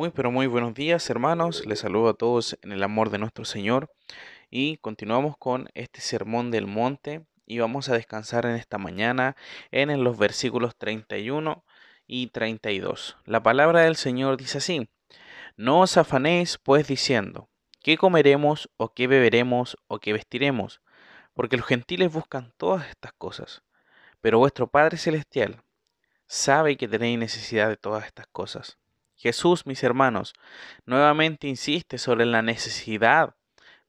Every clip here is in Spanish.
Muy pero muy buenos días hermanos, les saludo a todos en el amor de nuestro Señor y continuamos con este sermón del monte y vamos a descansar en esta mañana en los versículos 31 y 32. La palabra del Señor dice así, no os afanéis pues diciendo, ¿qué comeremos o qué beberemos o qué vestiremos? Porque los gentiles buscan todas estas cosas, pero vuestro Padre Celestial sabe que tenéis necesidad de todas estas cosas. Jesús, mis hermanos, nuevamente insiste sobre la necesidad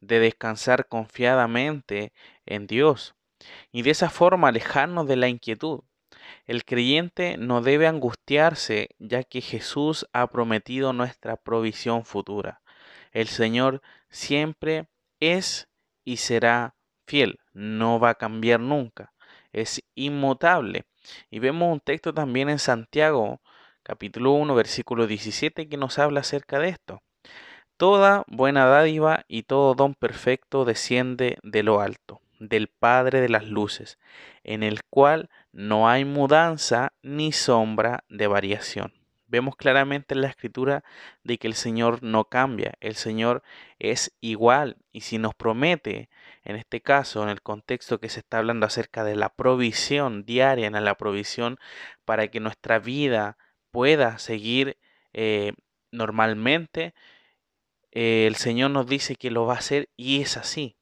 de descansar confiadamente en Dios y de esa forma alejarnos de la inquietud. El creyente no debe angustiarse ya que Jesús ha prometido nuestra provisión futura. El Señor siempre es y será fiel, no va a cambiar nunca, es inmutable. Y vemos un texto también en Santiago capítulo 1, versículo 17, que nos habla acerca de esto. Toda buena dádiva y todo don perfecto desciende de lo alto, del Padre de las Luces, en el cual no hay mudanza ni sombra de variación. Vemos claramente en la escritura de que el Señor no cambia, el Señor es igual y si nos promete, en este caso, en el contexto que se está hablando acerca de la provisión diaria, en la provisión para que nuestra vida pueda seguir eh, normalmente, eh, el Señor nos dice que lo va a hacer y es así.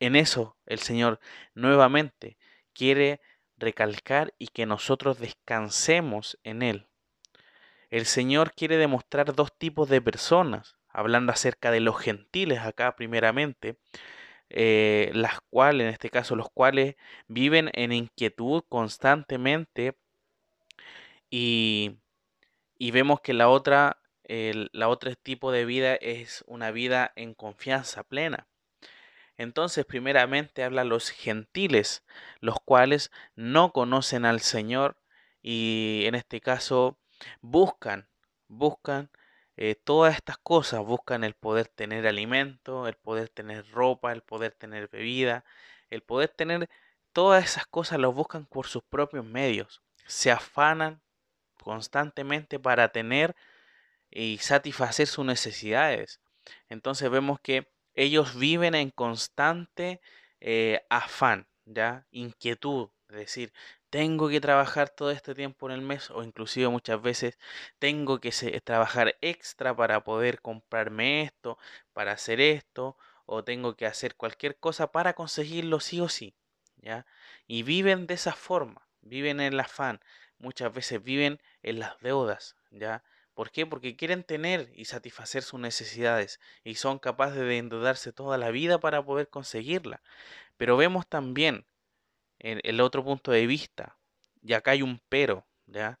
En eso el Señor nuevamente quiere recalcar y que nosotros descansemos en Él. El Señor quiere demostrar dos tipos de personas, hablando acerca de los gentiles acá primeramente, eh, las cuales, en este caso, los cuales viven en inquietud constantemente y y vemos que la otra, el, la tipo de vida es una vida en confianza plena. Entonces, primeramente habla los gentiles, los cuales no conocen al Señor y en este caso buscan, buscan eh, todas estas cosas, buscan el poder tener alimento, el poder tener ropa, el poder tener bebida, el poder tener todas esas cosas, los buscan por sus propios medios, se afanan constantemente para tener y satisfacer sus necesidades. Entonces vemos que ellos viven en constante eh, afán, ¿ya? Inquietud, es decir, tengo que trabajar todo este tiempo en el mes o inclusive muchas veces tengo que trabajar extra para poder comprarme esto, para hacer esto o tengo que hacer cualquier cosa para conseguirlo sí o sí, ¿ya? Y viven de esa forma, viven en el afán, muchas veces viven en las deudas, ¿ya? ¿Por qué? Porque quieren tener y satisfacer sus necesidades y son capaces de endeudarse toda la vida para poder conseguirla. Pero vemos también el, el otro punto de vista, y acá hay un pero, ¿ya?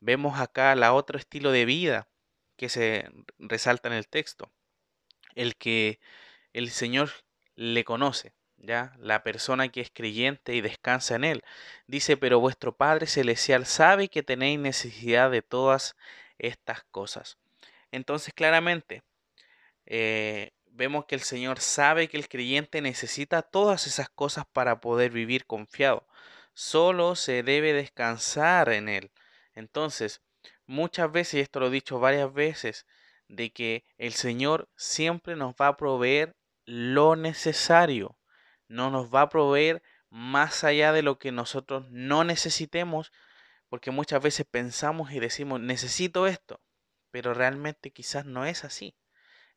Vemos acá la otro estilo de vida que se resalta en el texto, el que el Señor le conoce, ¿ya? La persona que es creyente y descansa en él. Dice, pero vuestro Padre Celestial sabe que tenéis necesidad de todas estas cosas. Entonces, claramente, eh, vemos que el Señor sabe que el creyente necesita todas esas cosas para poder vivir confiado. Solo se debe descansar en Él. Entonces, muchas veces, y esto lo he dicho varias veces, de que el Señor siempre nos va a proveer lo necesario no nos va a proveer más allá de lo que nosotros no necesitemos, porque muchas veces pensamos y decimos, necesito esto, pero realmente quizás no es así.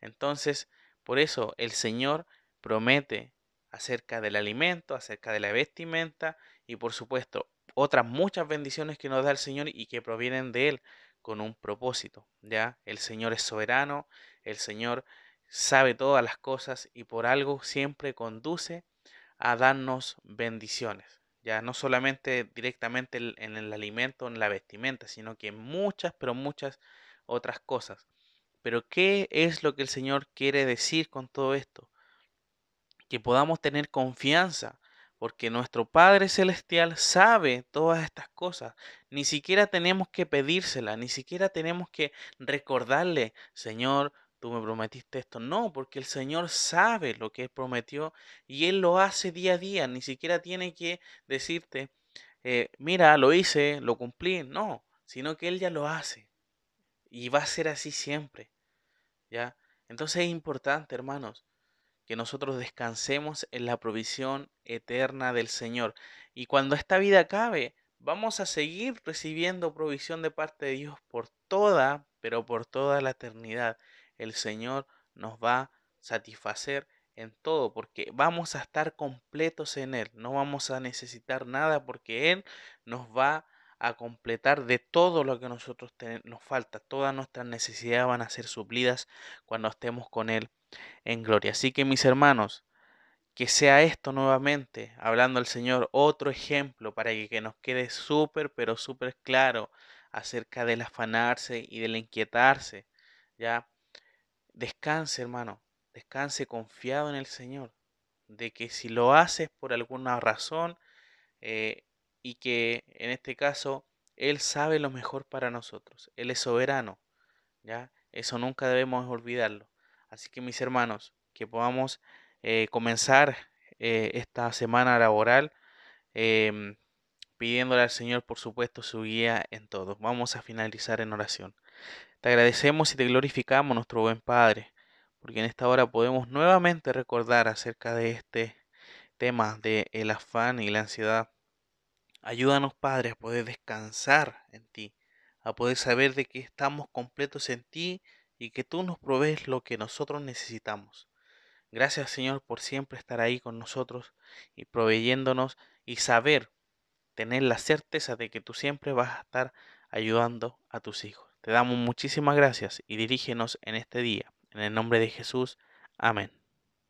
Entonces, por eso el Señor promete acerca del alimento, acerca de la vestimenta y por supuesto otras muchas bendiciones que nos da el Señor y que provienen de Él con un propósito. Ya, el Señor es soberano, el Señor sabe todas las cosas y por algo siempre conduce a darnos bendiciones. Ya no solamente directamente en el alimento, en la vestimenta, sino que muchas, pero muchas otras cosas. Pero ¿qué es lo que el Señor quiere decir con todo esto? Que podamos tener confianza, porque nuestro Padre Celestial sabe todas estas cosas. Ni siquiera tenemos que pedírsela, ni siquiera tenemos que recordarle, Señor, tú me prometiste esto. No, porque el Señor sabe lo que prometió y Él lo hace día a día. Ni siquiera tiene que decirte, eh, mira, lo hice, lo cumplí. No, sino que Él ya lo hace. y va a ser así siempre. ¿Ya? Entonces es importante, hermanos, que nosotros descansemos en la provisión eterna del Señor. Y cuando esta vida acabe, vamos a seguir recibiendo provisión de parte de Dios por toda, pero por toda la eternidad. El Señor nos va a satisfacer en todo, porque vamos a estar completos en Él, no vamos a necesitar nada porque Él nos va a completar de todo lo que nosotros nos falta, todas nuestras necesidades van a ser suplidas cuando estemos con Él en gloria. Así que mis hermanos, que sea esto nuevamente, hablando el Señor, otro ejemplo para que, que nos quede súper, pero súper claro acerca del afanarse y del inquietarse, ¿ya? Descanse, hermano, descanse confiado en el Señor, de que si lo haces por alguna razón eh, y que en este caso Él sabe lo mejor para nosotros, Él es soberano, ¿ya? Eso nunca debemos olvidarlo. Así que mis hermanos, que podamos eh, comenzar eh, esta semana laboral em, pidiéndole al Señor, por supuesto, su guía en todo. Vamos a finalizar en oración. Te agradecemos y te glorificamos, nuestro buen Padre porque en esta hora podemos nuevamente recordar acerca de este tema de el afán y la ansiedad. Ayúdanos, Padre, a poder descansar en ti, a poder saber de que estamos completos en ti y que tú nos provees lo que nosotros necesitamos. Gracias, Señor, por siempre estar ahí con nosotros y proveyéndonos y saber, tener la certeza de que tú siempre vas a estar ayudando a tus hijos. Te damos muchísimas gracias y dirígenos en este día. En el nombre de Jesús. Amén.